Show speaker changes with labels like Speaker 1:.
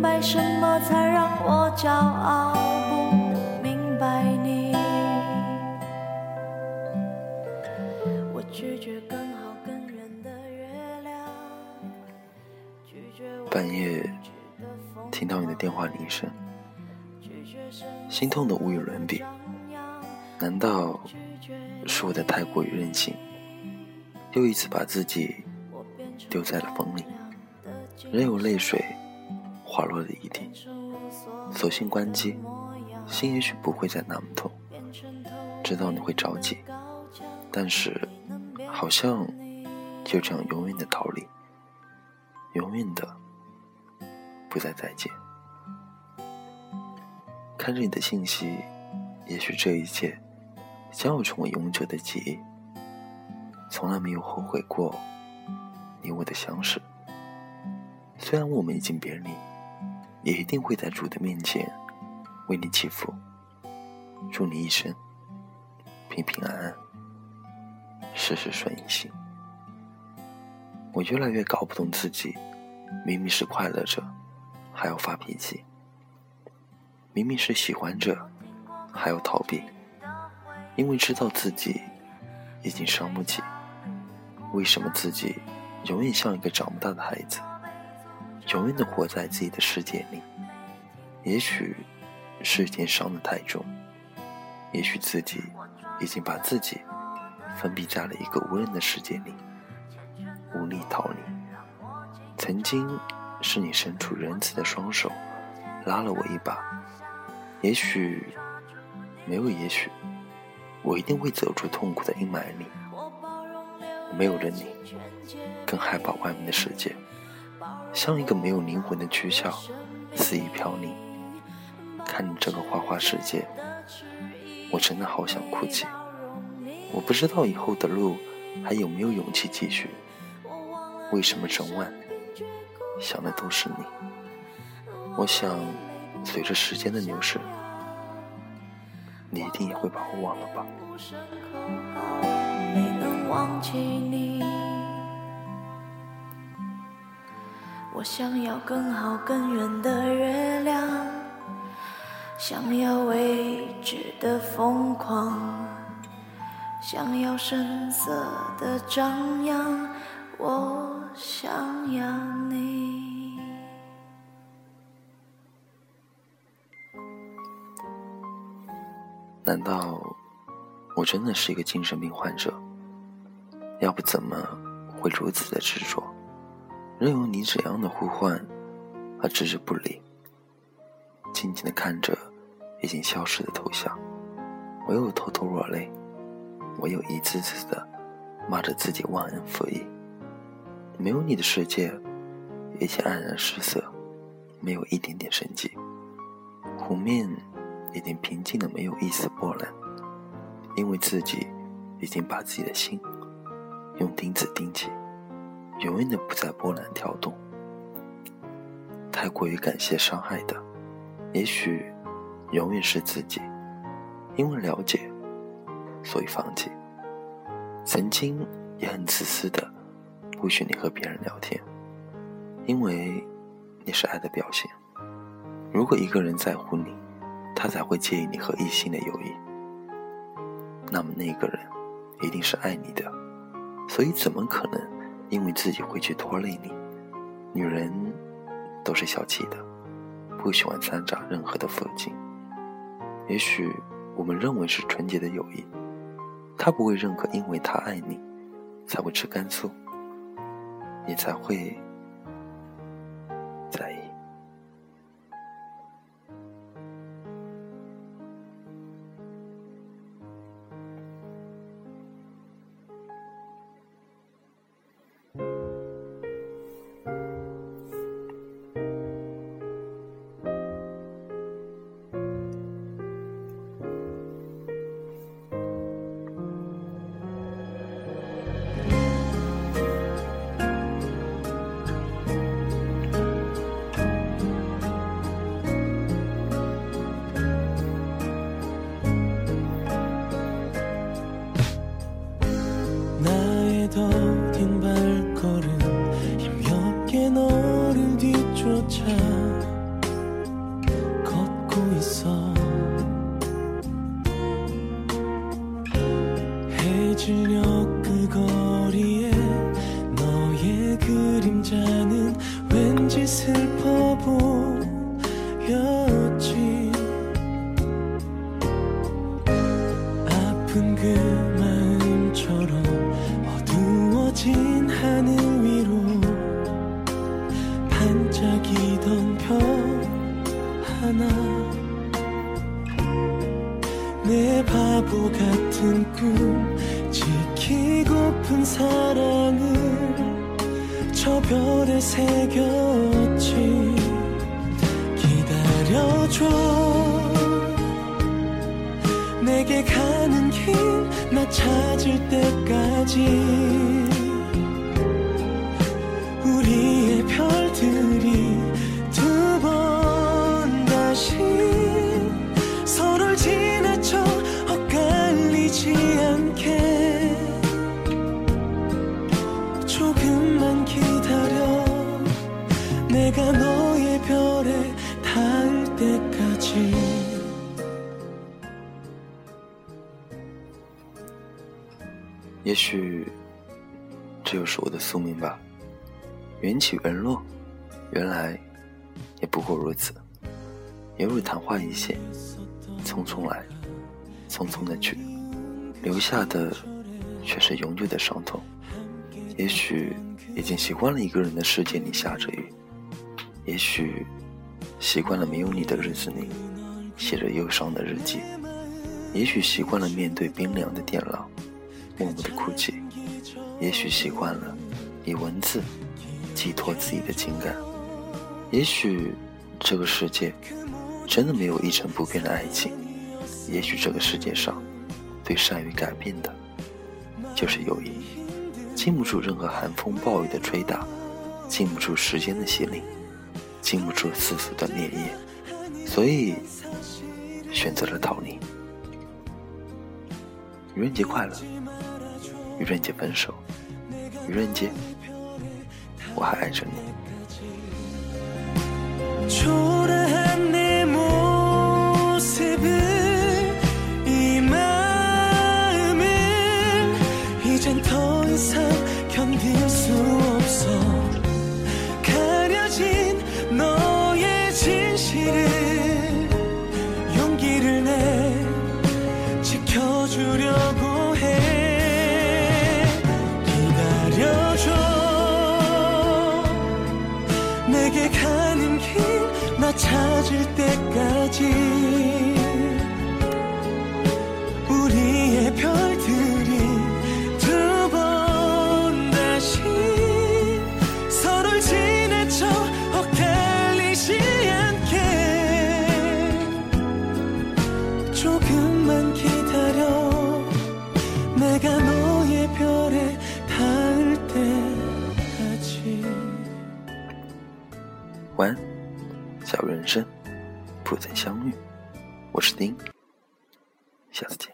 Speaker 1: 明白什么才让我骄傲？不明白你。我拒绝更好更圆的月亮。
Speaker 2: 半夜听到你的电话铃声，心痛的无与伦比。难道是我的太过于任性？又一次把自己丢在了风里，任由泪水滑落的一地。索性关机，心也许不会再那么痛。知道你会着急，但是好像就这样永远的逃离，永远的不再再见。看着你的信息，也许这一切将要成为永久的记忆。从来没有后悔过你我的相识。虽然我们已经别离，也一定会在主的面前为你祈福，祝你一生平平安安，事事顺心。我越来越搞不懂自己，明明是快乐着，还要发脾气；明明是喜欢着，还要逃避，因为知道自己已经伤不起。为什么自己永远像一个长不大的孩子，永远的活在自己的世界里？也许时间伤得太重，也许自己已经把自己封闭在了一个无人的世界里，无力逃离。曾经是你伸出仁慈的双手，拉了我一把。也许没有，也许我一定会走出痛苦的阴霾里。没有了你，更害怕外面的世界，像一个没有灵魂的躯壳，肆意飘零。看着这个花花世界，我真的好想哭泣。我不知道以后的路还有没有勇气继续。为什么整晚想的都是你？我想，随着时间的流逝，你一定也会把我忘了吧。
Speaker 1: 我想要更好更圆的月亮，想要未知的疯狂，想要声色的张扬，我想要你。
Speaker 2: 难道？我真的是一个精神病患者，要不怎么会如此的执着，任由你怎样的呼唤，他置之不理，静静的看着已经消失的头像，唯有偷偷落泪，唯有一次次的骂着自己忘恩负义。没有你的世界，已经黯然失色，没有一点点生机，湖面已经平静的没有一丝波澜。因为自己已经把自己的心用钉子钉起，永远的不再波澜跳动。太过于感谢伤害的，也许永远是自己。因为了解，所以放弃。曾经也很自私的不许你和别人聊天，因为你是爱的表现。如果一个人在乎你，他才会介意你和异性的友谊。那么那个人一定是爱你的，所以怎么可能因为自己会去拖累你？女人都是小气的，不喜欢掺杂任何的负劲。也许我们认为是纯洁的友谊，他不会认可，因为他爱你，才会吃甘肃，你才会
Speaker 3: 더딘 발걸음 힘겹게 너를 뒤쫓아 걷고 있어. 해질녘 그 거리에 너의 그림자는 왠지 슬퍼 하나 내 바보 같은 꿈 지키고픈 사랑을 저 별에 새겼지. 기다려줘. 내게 가는 길 나 찾을 때까지
Speaker 2: 也许，这就是我的宿命吧。缘起缘落，原来也不过如此。犹如昙花一现，匆匆来，匆匆的去，留下的却是永久的伤痛。也许已经习惯了一个人的世界里下着雨，也许习惯了没有你的日子里写着忧伤的日记，也许习惯了面对冰凉的电脑。默默的哭泣，也许习惯了以文字寄托自己的情感，也许这个世界真的没有一成不变的爱情，也许这个世界上最善于改变的，就是友谊，经不住任何寒风暴雨的吹打，经不住时间的洗礼，经不住世俗的烈焰，所以选择了逃离。愚人节快乐！愚人节分手，愚人节，我还爱着你。
Speaker 3: 초라한 내 모습을 이 마음을 이젠 더 이상 찾을 때까지 우리의 별들이 두 번 다시 서로 지나쳐 엇갈리지 않게 조금만 기다려 내가 너의 별에 닿을 때까지
Speaker 2: 완 不曾相遇。我是丁，下次见。